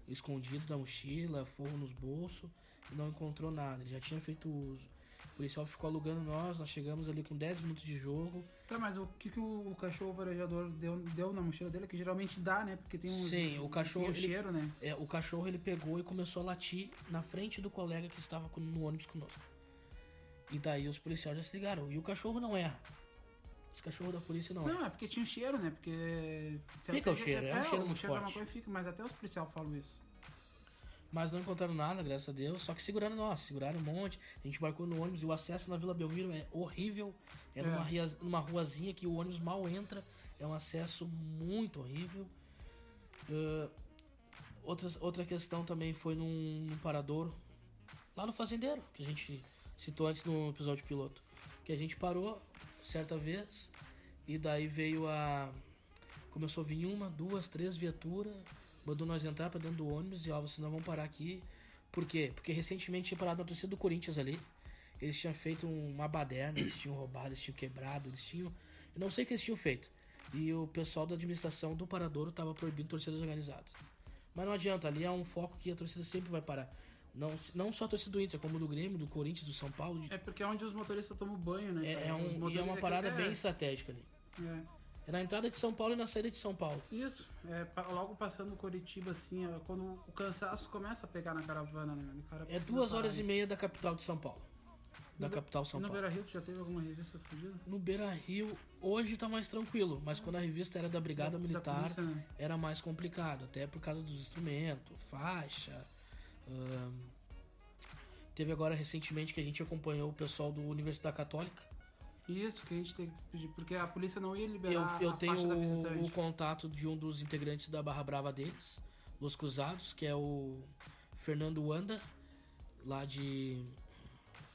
[SPEAKER 2] escondido da mochila, forro nos bolsos, e não encontrou nada. Ele já tinha feito uso. O policial ficou alugando nós, nós chegamos ali com 10 minutos de jogo.
[SPEAKER 1] Tá, mas o que, que o, o cachorro farejador deu, deu na mochila dele? Que geralmente dá, né? Porque tem um,
[SPEAKER 2] Sim, o cachorro, ele-
[SPEAKER 1] cheiro, né?
[SPEAKER 2] É, o cachorro ele pegou e começou a latir na frente do colega que estava no ônibus conosco. E daí os policiais já se ligaram. E o cachorro não erra. Esse cachorro da polícia não erra.
[SPEAKER 1] Não, é porque tinha cheiro, né? Porque.
[SPEAKER 2] Fica o cheiro, é um cheiro muito
[SPEAKER 1] cheiro
[SPEAKER 2] forte.
[SPEAKER 1] maconha fica, mas até os policiais falam isso.
[SPEAKER 2] Mas não encontraram nada, graças a Deus. Só que seguraram nós, seguraram um monte. A gente embarcou no ônibus e o acesso na Vila Belmiro é horrível. É,
[SPEAKER 1] É.
[SPEAKER 2] Numa, ria- numa ruazinha que o ônibus mal entra. É um acesso muito horrível. Ah, outras, outra questão também foi num, num paradouro lá no Fazendeiro, que a gente citou antes no episódio piloto. Que a gente parou certa vez e daí veio a. Começou a vir uma, duas, três viaturas, mandou nós entrar pra dentro do ônibus e ó, vocês não vão parar aqui. Por quê? Porque recentemente tinha parado na torcida do Corinthians ali. Eles tinham feito uma baderna, eles tinham roubado, eles tinham quebrado, eles tinham. Eu não sei o que eles tinham feito. E o pessoal da administração do Paradouro tava proibindo torcidas organizadas. Mas não adianta, ali é um foco que a torcida sempre vai parar. Não, não só a torcida do Inter, como do Grêmio, do Corinthians, do São Paulo. de-
[SPEAKER 1] É porque é onde os motoristas tomam banho, né?
[SPEAKER 2] É, é, um, e é uma
[SPEAKER 1] que-
[SPEAKER 2] parada
[SPEAKER 1] é,
[SPEAKER 2] bem estratégica ali.
[SPEAKER 1] é.
[SPEAKER 2] É na entrada de São Paulo e na saída de São Paulo.
[SPEAKER 1] Isso, é, logo passando Curitiba, assim, ó, quando o cansaço começa a pegar na caravana, né? O cara
[SPEAKER 2] É duas horas e
[SPEAKER 1] aí.
[SPEAKER 2] meia da capital de São Paulo. Da
[SPEAKER 1] No
[SPEAKER 2] capital São
[SPEAKER 1] E no
[SPEAKER 2] Paulo.
[SPEAKER 1] Beira Rio, tu já teve alguma revista fugida?
[SPEAKER 2] No Beira Rio, hoje tá mais tranquilo, mas quando a revista era da Brigada
[SPEAKER 1] Da- da
[SPEAKER 2] Militar,
[SPEAKER 1] polícia, né?
[SPEAKER 2] era mais complicado, até por causa dos instrumentos, faixa. Teve agora recentemente que a gente acompanhou o pessoal do Universidade Católica.
[SPEAKER 1] Isso, que a gente teve que pedir, porque a polícia não ia
[SPEAKER 2] Eu,
[SPEAKER 1] liberar
[SPEAKER 2] eu
[SPEAKER 1] a
[SPEAKER 2] tenho
[SPEAKER 1] faixa da
[SPEAKER 2] o,
[SPEAKER 1] visitante.
[SPEAKER 2] o contato de um dos integrantes da Barra Brava deles, Los Cruzados, que é o Fernando Wanda, lá de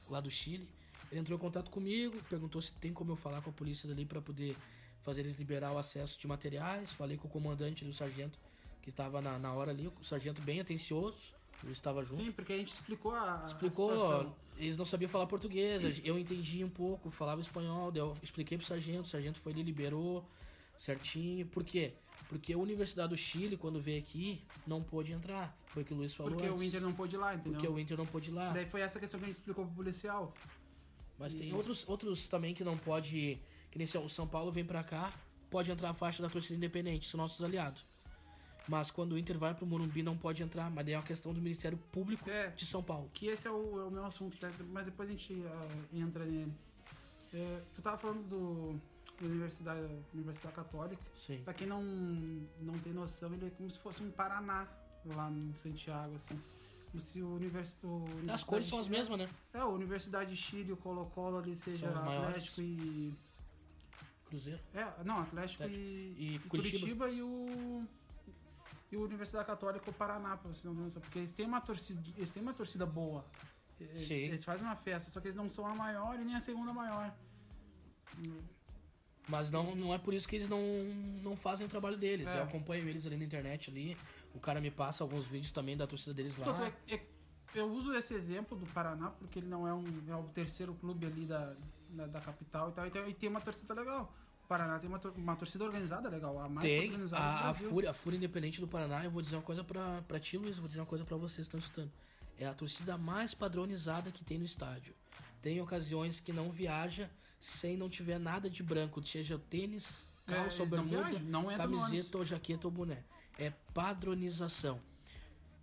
[SPEAKER 2] lá do Chile. Ele entrou em contato comigo, perguntou se tem como eu falar com a polícia dali para poder fazer eles liberar o acesso de materiais. Falei com o comandante do sargento que estava na, na hora ali, o sargento bem atencioso, eu estava junto.
[SPEAKER 1] Sim, porque a gente explicou a, a
[SPEAKER 2] Explicou,
[SPEAKER 1] situação.
[SPEAKER 2] eles não sabiam falar português, eu entendi um pouco, falava espanhol, daí eu expliquei pro sargento, o sargento foi ali, liberou certinho. Por quê? Porque a Universidade do Chile, quando veio aqui, não pôde entrar. Foi o que o Luiz falou
[SPEAKER 1] Porque
[SPEAKER 2] antes.
[SPEAKER 1] o Inter não pôde ir lá, entendeu?
[SPEAKER 2] Porque o Inter não pôde ir lá.
[SPEAKER 1] Daí foi essa questão que a gente explicou pro policial.
[SPEAKER 2] Mas tem
[SPEAKER 1] E-
[SPEAKER 2] outros, outros também que não pode. Que nem se o São Paulo vem pra cá, pode entrar a faixa da torcida independente, são nossos aliados. Mas quando o Inter vai pro Morumbi não pode entrar, mas daí é uma questão do Ministério Público
[SPEAKER 1] É.
[SPEAKER 2] de São Paulo.
[SPEAKER 1] Que esse é o, é o meu assunto, tá? mas depois a gente ah, entra nele. É, tu tava falando do, da Universidade, Universidade Católica.
[SPEAKER 2] Sim.
[SPEAKER 1] Pra quem não, não tem noção, ele é como se fosse um Paraná lá em Santiago, assim. Como se o, univers, o Universidade
[SPEAKER 2] As cores são as mesmas, né?
[SPEAKER 1] É, o Universidade de Chile, o Colo-Colo ali seja. Atlético e.
[SPEAKER 2] Cruzeiro.
[SPEAKER 1] É, não, Atlético
[SPEAKER 2] Atlético.
[SPEAKER 1] e,
[SPEAKER 2] E
[SPEAKER 1] e
[SPEAKER 2] Curitiba.
[SPEAKER 1] Curitiba. e o. E o Universidade Católica o Paraná, pra você não noção. Porque eles têm uma torcida, eles têm uma torcida boa.
[SPEAKER 2] Sim.
[SPEAKER 1] Eles fazem uma festa, só que eles não são a maior e nem a segunda maior.
[SPEAKER 2] Mas não, não é por isso que eles não, não fazem o trabalho deles.
[SPEAKER 1] É.
[SPEAKER 2] Eu acompanho eles ali na internet ali. O cara me passa alguns vídeos também da torcida deles lá.
[SPEAKER 1] Tanto é- é- eu uso esse exemplo do Paraná porque ele não é, um, é o terceiro clube ali da, da, da capital e tal. E tem, e tem uma torcida legal. Paraná tem uma, tor- uma torcida organizada legal, a mais
[SPEAKER 2] Tem
[SPEAKER 1] organizada do
[SPEAKER 2] a, a,
[SPEAKER 1] Brasil.
[SPEAKER 2] Fúria, a Fúria Independente do Paraná. Eu vou dizer uma coisa pra, pra ti, Luiz. Vou dizer uma coisa pra vocês que estão escutando. É a torcida mais padronizada que tem no estádio. Tem ocasiões que não viaja sem não tiver nada de branco, seja tênis,
[SPEAKER 1] É,
[SPEAKER 2] calça ou
[SPEAKER 1] eles não
[SPEAKER 2] bermuda,
[SPEAKER 1] não ônibus.
[SPEAKER 2] camiseta ou jaqueta ou boné. É padronização.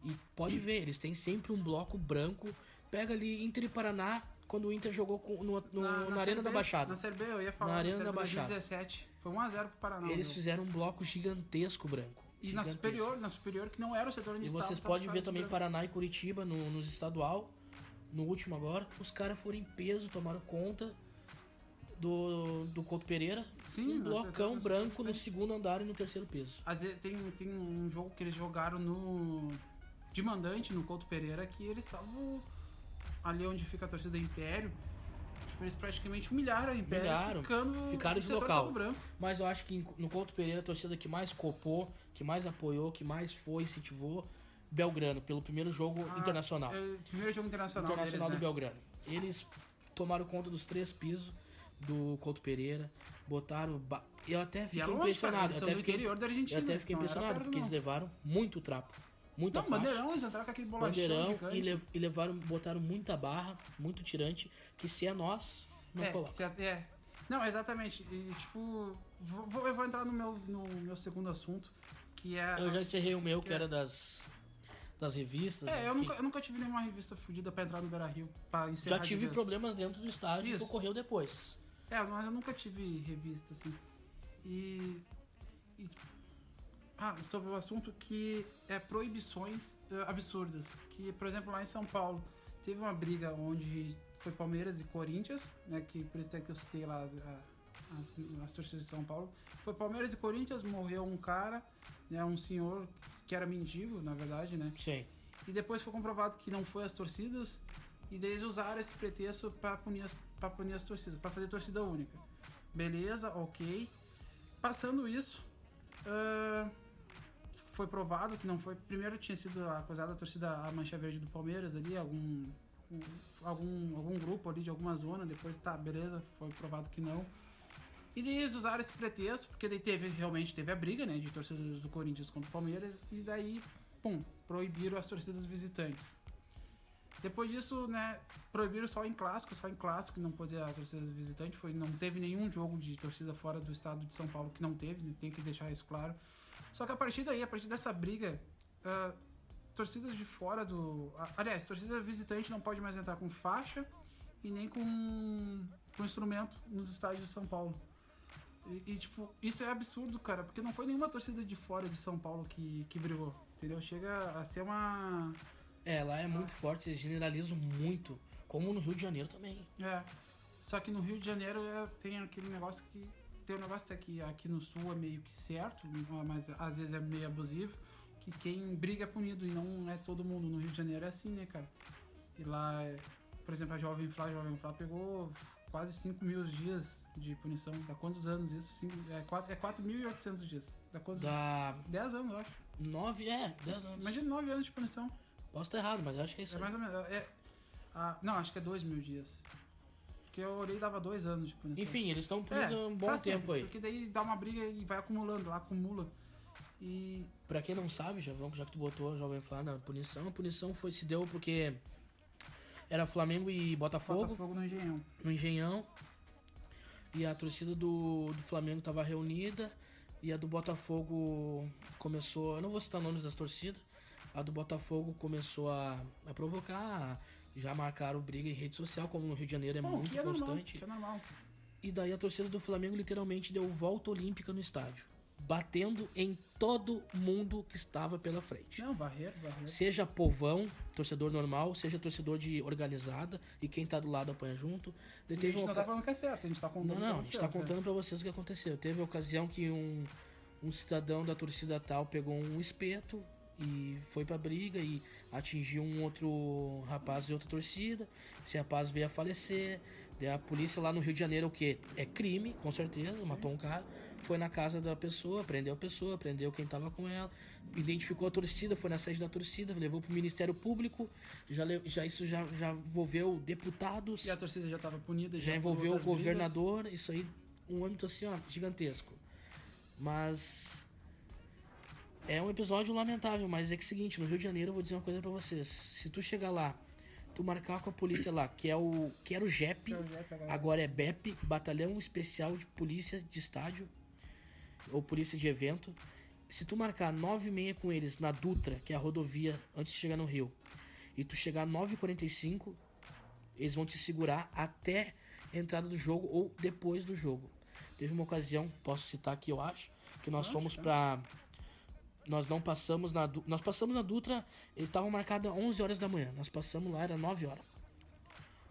[SPEAKER 2] E pode ver, eles têm sempre um bloco branco. Pega ali Inter e Paraná, quando o Inter jogou com- no, no- na,
[SPEAKER 1] Série
[SPEAKER 2] Arena da
[SPEAKER 1] B,
[SPEAKER 2] Baixada.
[SPEAKER 1] Na Série B, eu ia falar.
[SPEAKER 2] Na
[SPEAKER 1] Na,
[SPEAKER 2] Arena da Baixada.
[SPEAKER 1] 2017. Foi 1x0 pro Paraná.
[SPEAKER 2] Eles fizeram um bloco gigantesco branco.
[SPEAKER 1] E na
[SPEAKER 2] Gigantesco.
[SPEAKER 1] superior, na superior, que não era o setor
[SPEAKER 2] E
[SPEAKER 1] inicial.
[SPEAKER 2] vocês
[SPEAKER 1] tava
[SPEAKER 2] podem ver também
[SPEAKER 1] branco.
[SPEAKER 2] Paraná e Curitiba no, nos estadual. No último agora, os caras foram em peso, tomaram conta do, do Couto Pereira.
[SPEAKER 1] Sim,
[SPEAKER 2] um
[SPEAKER 1] no
[SPEAKER 2] blocão
[SPEAKER 1] setor
[SPEAKER 2] branco no segundo andar e no terceiro peso.
[SPEAKER 1] Às vezes tem, tem um jogo que eles jogaram no. De mandante, no Couto Pereira, que eles estavam ali onde fica a torcida do Império. Tipo, eles praticamente humilharam a Império.
[SPEAKER 2] Humilharam,
[SPEAKER 1] ficando
[SPEAKER 2] ficaram de local. Mas eu acho que no Couto Pereira a torcida que mais copou, que mais apoiou, que mais foi, incentivou, Belgrano, pelo primeiro jogo
[SPEAKER 1] Ah,
[SPEAKER 2] internacional.
[SPEAKER 1] é, primeiro jogo internacional.
[SPEAKER 2] Internacional
[SPEAKER 1] deles,
[SPEAKER 2] do
[SPEAKER 1] né?
[SPEAKER 2] Belgrano. Eles tomaram conta dos três pisos do Couto Pereira, botaram. ba- Eu até fiquei
[SPEAKER 1] é cara,
[SPEAKER 2] impressionado.
[SPEAKER 1] eles
[SPEAKER 2] eu até
[SPEAKER 1] do
[SPEAKER 2] fiquei,
[SPEAKER 1] interior da Argentina.
[SPEAKER 2] eu até fiquei
[SPEAKER 1] era
[SPEAKER 2] impressionado, porque eles
[SPEAKER 1] não.
[SPEAKER 2] levaram muito trapo. Muita
[SPEAKER 1] Não,
[SPEAKER 2] faixa.
[SPEAKER 1] bandeirão, eles entraram com aquele bolachão
[SPEAKER 2] bandeirão
[SPEAKER 1] gigante.
[SPEAKER 2] e, lev- e levaram, botaram muita barra, muito tirante, que se é nós, não
[SPEAKER 1] é,
[SPEAKER 2] coloca.
[SPEAKER 1] se a- é. Não, exatamente. E, tipo, vou, eu vou entrar no meu, no meu segundo assunto, que é...
[SPEAKER 2] Eu já encerrei o meu, que
[SPEAKER 1] que é-
[SPEAKER 2] era das, das revistas.
[SPEAKER 1] É, eu nunca, eu nunca tive nenhuma revista fudida pra entrar no Beira Rio, pra encerrar
[SPEAKER 2] Já tive problemas dentro do estádio que
[SPEAKER 1] Isso.
[SPEAKER 2] ocorreu depois.
[SPEAKER 1] É, mas eu nunca tive revista, assim. E... e- ah, sobre o assunto que é proibições eh, absurdas. Que, por exemplo, lá em São Paulo, teve uma briga onde foi Palmeiras e Corinthians, né, que por isso é que eu citei lá as, as, as torcidas de São Paulo. Foi Palmeiras e Corinthians, morreu um cara, né, um senhor que era mendigo, na verdade, né?
[SPEAKER 2] Sim.
[SPEAKER 1] E depois foi comprovado que não foi as torcidas. E daí eles usaram esse pretexto pra punir as, punir as torcidas, pra fazer torcida única. Beleza, ok. Passando isso, ah, foi provado que não foi. Primeiro tinha sido acusada a torcida a Mancha Verde do Palmeiras ali, algum, um- algum, algum grupo ali de alguma zona. Depois tá, beleza, foi provado que não. E eles usaram esse pretexto, porque daí teve, realmente teve a briga, né, de torcedores do Corinthians contra o Palmeiras, e daí, pum, proibiram as torcidas visitantes. Depois disso, né, proibiram só em clássico, só em clássico não podia a torcida visitante, foi não teve nenhum jogo de torcida fora do estado de São Paulo que não teve, né, tem que deixar isso claro. Só que a partir daí, a partir dessa briga, uh, torcidas de fora do, aliás, torcida visitante não pode mais entrar com faixa e nem com, com instrumento nos estádios de São Paulo. E, e, tipo, isso é absurdo, cara, porque não foi nenhuma torcida de fora de São Paulo que, que brigou, entendeu? Chega a ser uma
[SPEAKER 2] é, lá é muito forte, eles generalizam muito, como no Rio de Janeiro também.
[SPEAKER 1] É. Só que no Rio de Janeiro é, tem aquele negócio que. Tem um negócio aqui, aqui no sul é meio que certo, mas às vezes é meio abusivo, que quem briga é punido e não é todo mundo. No Rio de Janeiro é assim, né, cara? E lá, é, por exemplo, a Jovem Flá, a Jovem Flá pegou quase 5 mil dias de punição. Dá quantos anos isso? Cinco, é 4.800 é dias. Dá quantos
[SPEAKER 2] Dá...
[SPEAKER 1] 10 anos, eu acho.
[SPEAKER 2] 9, é, 10 anos.
[SPEAKER 1] Imagina 9 anos de punição.
[SPEAKER 2] Posso estar errado, mas eu acho que é isso.
[SPEAKER 1] É mais ou menos. É, ah, não, acho que é dois mil dias. Porque eu olhei dava dois anos de punição.
[SPEAKER 2] Enfim, eles estão punindo é, um bom tempo sempre, aí.
[SPEAKER 1] Porque daí dá uma briga e vai acumulando, lá acumula. E.
[SPEAKER 2] Pra quem não sabe, já, já que tu botou Jovem Flá na punição, a punição foi, se deu porque era Flamengo e Botafogo.
[SPEAKER 1] Botafogo no Engenhão.
[SPEAKER 2] No Engenhão. E a torcida do, do Flamengo tava reunida. E a do Botafogo começou. Eu não vou citar nomes das torcidas a do Botafogo começou a, a provocar, já marcaram briga em rede social, como no Rio de Janeiro é Bom, muito
[SPEAKER 1] é
[SPEAKER 2] constante.
[SPEAKER 1] Normal, é normal.
[SPEAKER 2] E daí a torcida do Flamengo literalmente deu volta olímpica no estádio. Batendo em todo mundo que estava pela frente.
[SPEAKER 1] Não, barreiro, barreiro.
[SPEAKER 2] Seja povão, torcedor normal, seja torcedor de organizada e quem tá do lado apanha junto.
[SPEAKER 1] a gente não tá falando que é certo, a gente tá contando.
[SPEAKER 2] Não, não, a gente tá contando pra vocês o que aconteceu. Teve ocasião que um, um cidadão da torcida tal pegou um espeto, e foi pra briga e atingiu um outro rapaz de outra torcida. Esse rapaz veio a falecer. Daí a polícia lá no Rio de Janeiro, o que é crime, com certeza, Sim. matou um cara. Foi na casa da pessoa, prendeu a pessoa, prendeu quem tava com ela, identificou a torcida, foi na sede da torcida, levou pro Ministério Público, já, já isso já, já envolveu deputados.
[SPEAKER 1] E a torcida já tava punida,
[SPEAKER 2] já, já envolveu o governador, brigas. isso aí, um âmbito assim, ó, gigantesco. Mas é um episódio lamentável, mas é que é o seguinte, no Rio de Janeiro eu vou dizer uma coisa para vocês. Se tu chegar lá, tu marcar com a polícia lá, que é o que era o JEP, agora é BEP, Batalhão Especial de Polícia de Estádio ou Polícia de Evento. Se tu marcar 9 e meia com eles na Dutra, que é a rodovia antes de chegar no Rio, e tu chegar 9h45, eles vão te segurar até a entrada do jogo ou depois do jogo. Teve uma ocasião, posso citar aqui, eu acho, que nós fomos para nós não passamos na nós passamos na Dutra, estava marcado 11 horas da manhã. Nós passamos lá era 9 horas.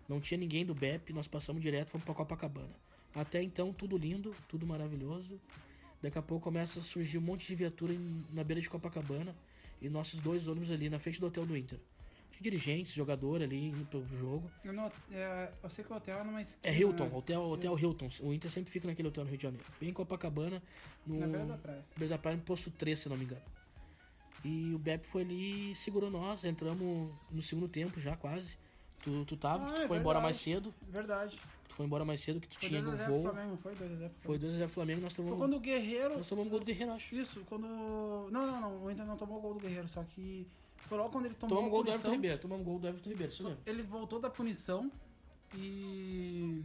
[SPEAKER 2] Não tinha ninguém do BEP, nós passamos direto, fomos para Copacabana. Até então tudo lindo, tudo maravilhoso. Daqui a pouco começa a surgir um monte de viatura em, na beira de Copacabana e nossos dois ônibus ali na frente do hotel do Inter. Tinha dirigentes, jogador ali pro jogo.
[SPEAKER 1] Eu, não, é, eu sei que o hotel é numa esquina.
[SPEAKER 2] É Hilton, hotel, hotel Hilton. O Inter sempre fica naquele hotel no Rio de Janeiro. Bem em Copacabana, no.
[SPEAKER 1] Na beira da praia.
[SPEAKER 2] Beira da praia, no posto 3, se não me engano. E o Bep foi ali e segurou nós. Entramos no segundo tempo já, quase. Tu, tu tava, ah, tu é foi embora mais cedo.
[SPEAKER 1] Verdade.
[SPEAKER 2] Tu foi embora mais cedo que tu
[SPEAKER 1] foi
[SPEAKER 2] tinha no
[SPEAKER 1] voo. Flamengo, foi 2x0
[SPEAKER 2] Foi 2x0 Flamengo, nós tomamos.
[SPEAKER 1] Foi quando o Guerreiro.
[SPEAKER 2] Nós tomamos gol do Guerreiro, acho.
[SPEAKER 1] Isso, quando. Não, não, não. O Inter não tomou o gol do Guerreiro, só que foi logo quando ele tomou
[SPEAKER 2] Tomamos gol do Everton Ribeiro, tomamos gol do Everton Ribeiro, isso mesmo.
[SPEAKER 1] Ele voltou da punição e.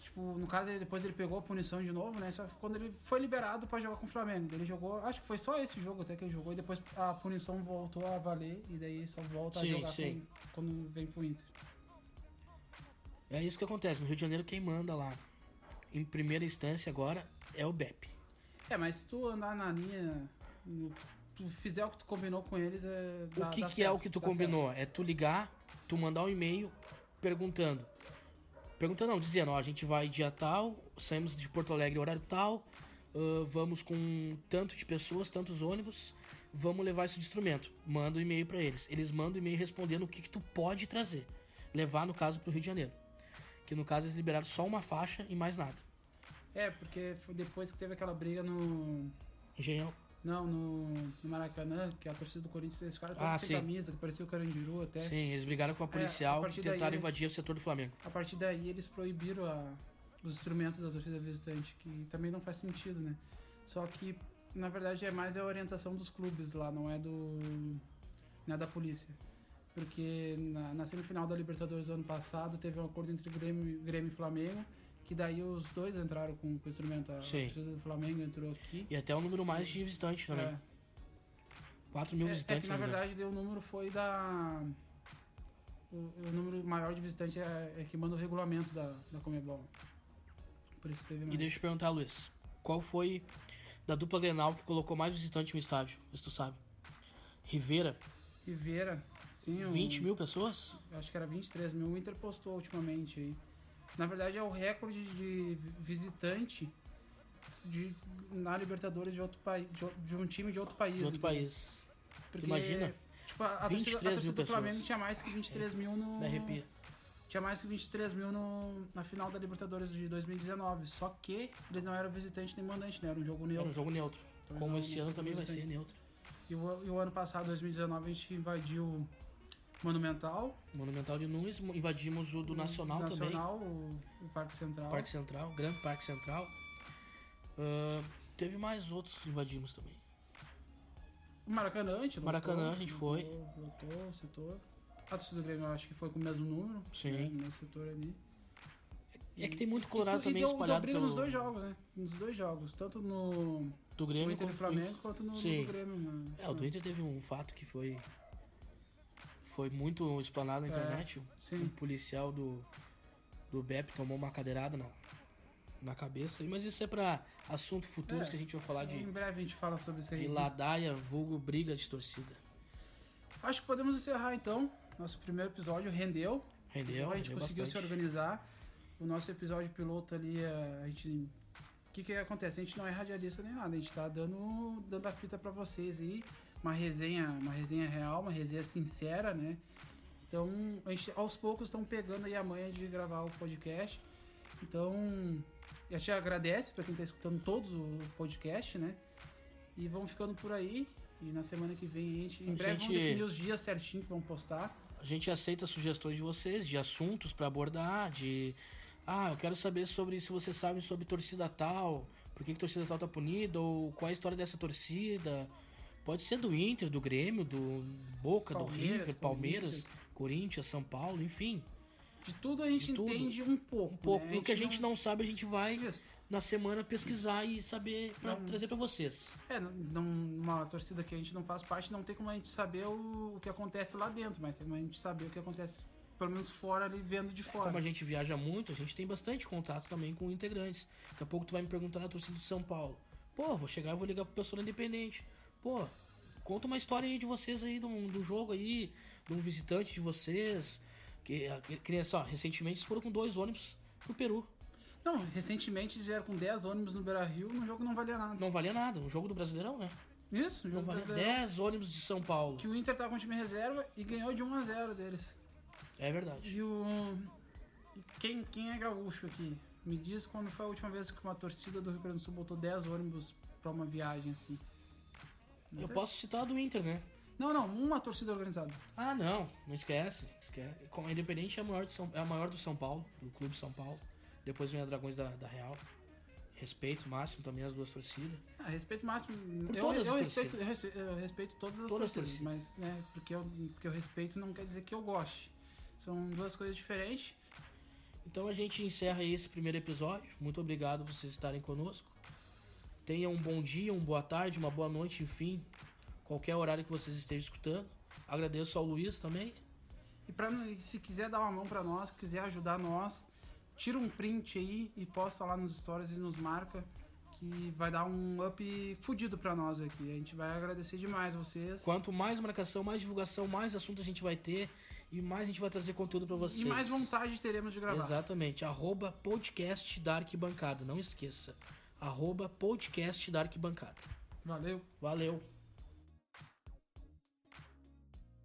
[SPEAKER 1] Tipo, no caso, depois ele pegou a punição de novo, né? Só quando ele foi liberado pra jogar com o Flamengo. Ele jogou, acho que foi só esse jogo até que ele jogou, e depois a punição voltou a valer, e daí só volta sim, a jogar com, quando vem pro Inter.
[SPEAKER 2] É isso que acontece. No Rio de Janeiro, quem manda lá, em primeira instância agora, é o BEP.
[SPEAKER 1] É, mas se tu andar na linha, tu fizer o que tu combinou com eles, é.
[SPEAKER 2] Dá, o que, que certo, é o que tu combinou? Certo. É tu ligar, tu mandar um e-mail perguntando. Perguntando, não, dizendo, ó, a gente vai dia tal, saímos de Porto Alegre horário tal, uh, vamos com tanto de pessoas, tantos ônibus, vamos levar esse instrumento. Manda um e-mail para eles. Eles mandam um e-mail respondendo o que, que tu pode trazer. Levar, no caso, pro Rio de Janeiro. Que no caso eles liberaram só uma faixa e mais nada.
[SPEAKER 1] É, porque foi depois que teve aquela briga no.
[SPEAKER 2] Engenhão.
[SPEAKER 1] Não, no, no, Maracanã, que a torcida do Corinthians, esse cara todos ah, sem camisa, que parecia o Carandiru até.
[SPEAKER 2] Sim, eles brigaram com a policial é, a e tentaram daí, invadir o setor do Flamengo.
[SPEAKER 1] A partir daí eles proibiram a, os instrumentos da torcida visitante, que também não faz sentido, né? Só que, na verdade, é mais a orientação dos clubes lá, não é do. não é da polícia. porque na, na semifinal da Libertadores do ano passado teve um acordo entre Grêmio, Grêmio e Flamengo, que daí os dois entraram com, com o instrumento. A,
[SPEAKER 2] Sim.
[SPEAKER 1] torcida do Flamengo entrou aqui.
[SPEAKER 2] E até o número mais de visitantes também.
[SPEAKER 1] É,
[SPEAKER 2] 4 mil
[SPEAKER 1] é, é
[SPEAKER 2] visitantes,
[SPEAKER 1] que na
[SPEAKER 2] engano.
[SPEAKER 1] verdade o número foi da. O, o número maior de visitantes é, é que manda o regulamento da, da Comebol. Por isso teve mais.
[SPEAKER 2] E deixa eu te perguntar, Luiz. Qual foi da dupla Grenal que colocou mais visitante no estádio? Se tu sabe. Rivera,
[SPEAKER 1] Rivera, sim. o-
[SPEAKER 2] 20 mil pessoas?
[SPEAKER 1] Acho que era 23 mil. O Inter postou ultimamente aí. Na verdade é o recorde de visitante de, na Libertadores de outro país, de, de um time de outro país.
[SPEAKER 2] De outro país.
[SPEAKER 1] Porque,
[SPEAKER 2] imagina?
[SPEAKER 1] Tipo, a, a torcida, a
[SPEAKER 2] 23
[SPEAKER 1] torcida do
[SPEAKER 2] pessoas.
[SPEAKER 1] Flamengo tinha mais que 23 mil no.
[SPEAKER 2] Me arrepia.
[SPEAKER 1] Tinha mais que 23 mil no, na final da Libertadores de 2019. Só que eles não eram visitante nem mandante, né? Era um jogo
[SPEAKER 2] Era
[SPEAKER 1] neutro.
[SPEAKER 2] um jogo neutro.
[SPEAKER 1] Então,
[SPEAKER 2] Como esse ano também vai
[SPEAKER 1] visitante.
[SPEAKER 2] ser neutro.
[SPEAKER 1] E o, e o ano passado, 2019, a gente invadiu Monumental.
[SPEAKER 2] Monumental de Nunes, invadimos o do Nacional, também.
[SPEAKER 1] Nacional, o, o Parque Central.
[SPEAKER 2] Parque Central, Grande Parque Central. Ah, teve mais outros que invadimos também.
[SPEAKER 1] O Maracanã, a gente
[SPEAKER 2] Maracanã, a gente foi.
[SPEAKER 1] Lotou, o setor. A torcida do Grêmio, eu acho que foi com o mesmo número.
[SPEAKER 2] Sim.
[SPEAKER 1] Né, no setor ali.
[SPEAKER 2] É que tem muito Colorado
[SPEAKER 1] e,
[SPEAKER 2] também
[SPEAKER 1] e deu,
[SPEAKER 2] espalhado
[SPEAKER 1] deu briga
[SPEAKER 2] pelo
[SPEAKER 1] nos dois jogos, né? Nos dois jogos. Tanto no,
[SPEAKER 2] do
[SPEAKER 1] no
[SPEAKER 2] Grêmio
[SPEAKER 1] Inter e
[SPEAKER 2] quanto
[SPEAKER 1] Flamengo, quanto no, no
[SPEAKER 2] Sim.
[SPEAKER 1] do Grêmio. né?
[SPEAKER 2] É, o do Inter teve um fato que foi foi muito explanado na
[SPEAKER 1] É,
[SPEAKER 2] internet. Um
[SPEAKER 1] sim.
[SPEAKER 2] policial do do BEP tomou uma cadeirada na, na cabeça. Mas isso é pra assuntos futuros
[SPEAKER 1] É.
[SPEAKER 2] que a gente vai falar de,
[SPEAKER 1] Em breve a gente fala sobre isso aí.
[SPEAKER 2] de ladaia, vulgo, briga de torcida.
[SPEAKER 1] Acho que podemos encerrar então. Nosso primeiro episódio rendeu.
[SPEAKER 2] Rendeu,
[SPEAKER 1] a gente
[SPEAKER 2] rendeu
[SPEAKER 1] conseguiu se
[SPEAKER 2] bastante.
[SPEAKER 1] organizar. O nosso episódio piloto ali, eh, a gente. O que que acontece? A gente não é radialista nem nada, a gente tá dando, dando a fita pra vocês aí. Uma resenha, uma resenha real, uma resenha sincera, né? Então, a gente aos poucos estão pegando aí a manha de gravar o podcast. Então, a gente agradece pra quem tá escutando todos o podcast, né? E vamos ficando por aí. E na semana que vem a gente. Em
[SPEAKER 2] A
[SPEAKER 1] breve
[SPEAKER 2] gente-
[SPEAKER 1] vamos definir os dias certinho que vão postar.
[SPEAKER 2] A gente aceita sugestões de vocês, de assuntos pra abordar, de ah, eu quero saber sobre se vocês sabem sobre torcida tal, por que, que torcida tal tá punida, ou qual é a história dessa torcida. Pode ser do Inter, do Grêmio, do Boca, do
[SPEAKER 1] Palmeiras,
[SPEAKER 2] River, Palmeiras, Corinthians, São Paulo, enfim.
[SPEAKER 1] De tudo a gente
[SPEAKER 2] tudo.
[SPEAKER 1] entende um pouco.
[SPEAKER 2] Um pouco.
[SPEAKER 1] né?
[SPEAKER 2] E o que a gente não sabe, a gente vai
[SPEAKER 1] Isso.
[SPEAKER 2] na semana pesquisar e saber
[SPEAKER 1] Não.
[SPEAKER 2] trazer pra vocês.
[SPEAKER 1] É, não, uma torcida que a gente não faz parte, não tem como a gente saber o, o que acontece lá dentro, mas tem como a gente saber o que acontece, pelo menos fora ali, vendo de fora.
[SPEAKER 2] Como a gente viaja muito, a gente tem bastante contato também com integrantes. Daqui a pouco tu vai me perguntar na torcida de São Paulo. Pô, vou chegar e vou ligar pro pessoal independente. Pô, conta uma história aí de vocês aí, do, do jogo aí, de um visitante de vocês. Que, nem só, recentemente eles foram com dois ônibus pro Peru.
[SPEAKER 1] Não, recentemente eles vieram com 10 ônibus no Beira Rio num jogo que não valia nada.
[SPEAKER 2] Não valia nada, um jogo do Brasileirão, né?
[SPEAKER 1] Isso, um
[SPEAKER 2] Não
[SPEAKER 1] jogo
[SPEAKER 2] valia
[SPEAKER 1] brasileiro.
[SPEAKER 2] 10 ônibus de São Paulo.
[SPEAKER 1] Que o Inter tava com o time reserva e ganhou de 1 a 0 deles.
[SPEAKER 2] É verdade.
[SPEAKER 1] E o. Quem, quem é gaúcho aqui? Me diz quando foi a última vez que uma torcida do Rio Grande do Sul botou 10 ônibus pra uma viagem assim. Não
[SPEAKER 2] Eu posso citar a do Inter, né?
[SPEAKER 1] Não, não, uma torcida organizada.
[SPEAKER 2] Ah, não, não esquece. esquece. Com- A Independente é a, maior São, é a maior do São Paulo, do Clube São Paulo. Depois vem a Dragões da, da Real. Respeito máximo também as duas torcidas.
[SPEAKER 1] Ah, respeito máximo.
[SPEAKER 2] Por
[SPEAKER 1] eu,
[SPEAKER 2] todas
[SPEAKER 1] eu, respeito, eu, eu respeito todas as
[SPEAKER 2] Todas as
[SPEAKER 1] torcidas,
[SPEAKER 2] torcidas.
[SPEAKER 1] mas né, porque eu, porque eu respeito não quer dizer que eu goste. São duas coisas diferentes.
[SPEAKER 2] Então a gente encerra aí esse primeiro episódio. Muito obrigado por vocês estarem conosco. Tenham um bom dia, uma boa tarde, uma boa noite, enfim. Qualquer horário que vocês estejam escutando. Agradeço ao Luiz também.
[SPEAKER 1] E pra, se quiser dar uma mão pra nós, quiser ajudar nós, tira um print aí e posta lá nos stories e nos marca. Que vai dar um up fudido pra nós aqui. A gente vai agradecer demais vocês.
[SPEAKER 2] Quanto mais marcação, mais divulgação, mais assuntos a gente vai ter. E mais a gente vai trazer conteúdo pra vocês.
[SPEAKER 1] E mais vontade teremos de gravar.
[SPEAKER 2] Exatamente. Arroba podcast da Arquibancada. Não esqueça. Arroba podcast da Arquibancada.
[SPEAKER 1] Valeu.
[SPEAKER 2] Valeu.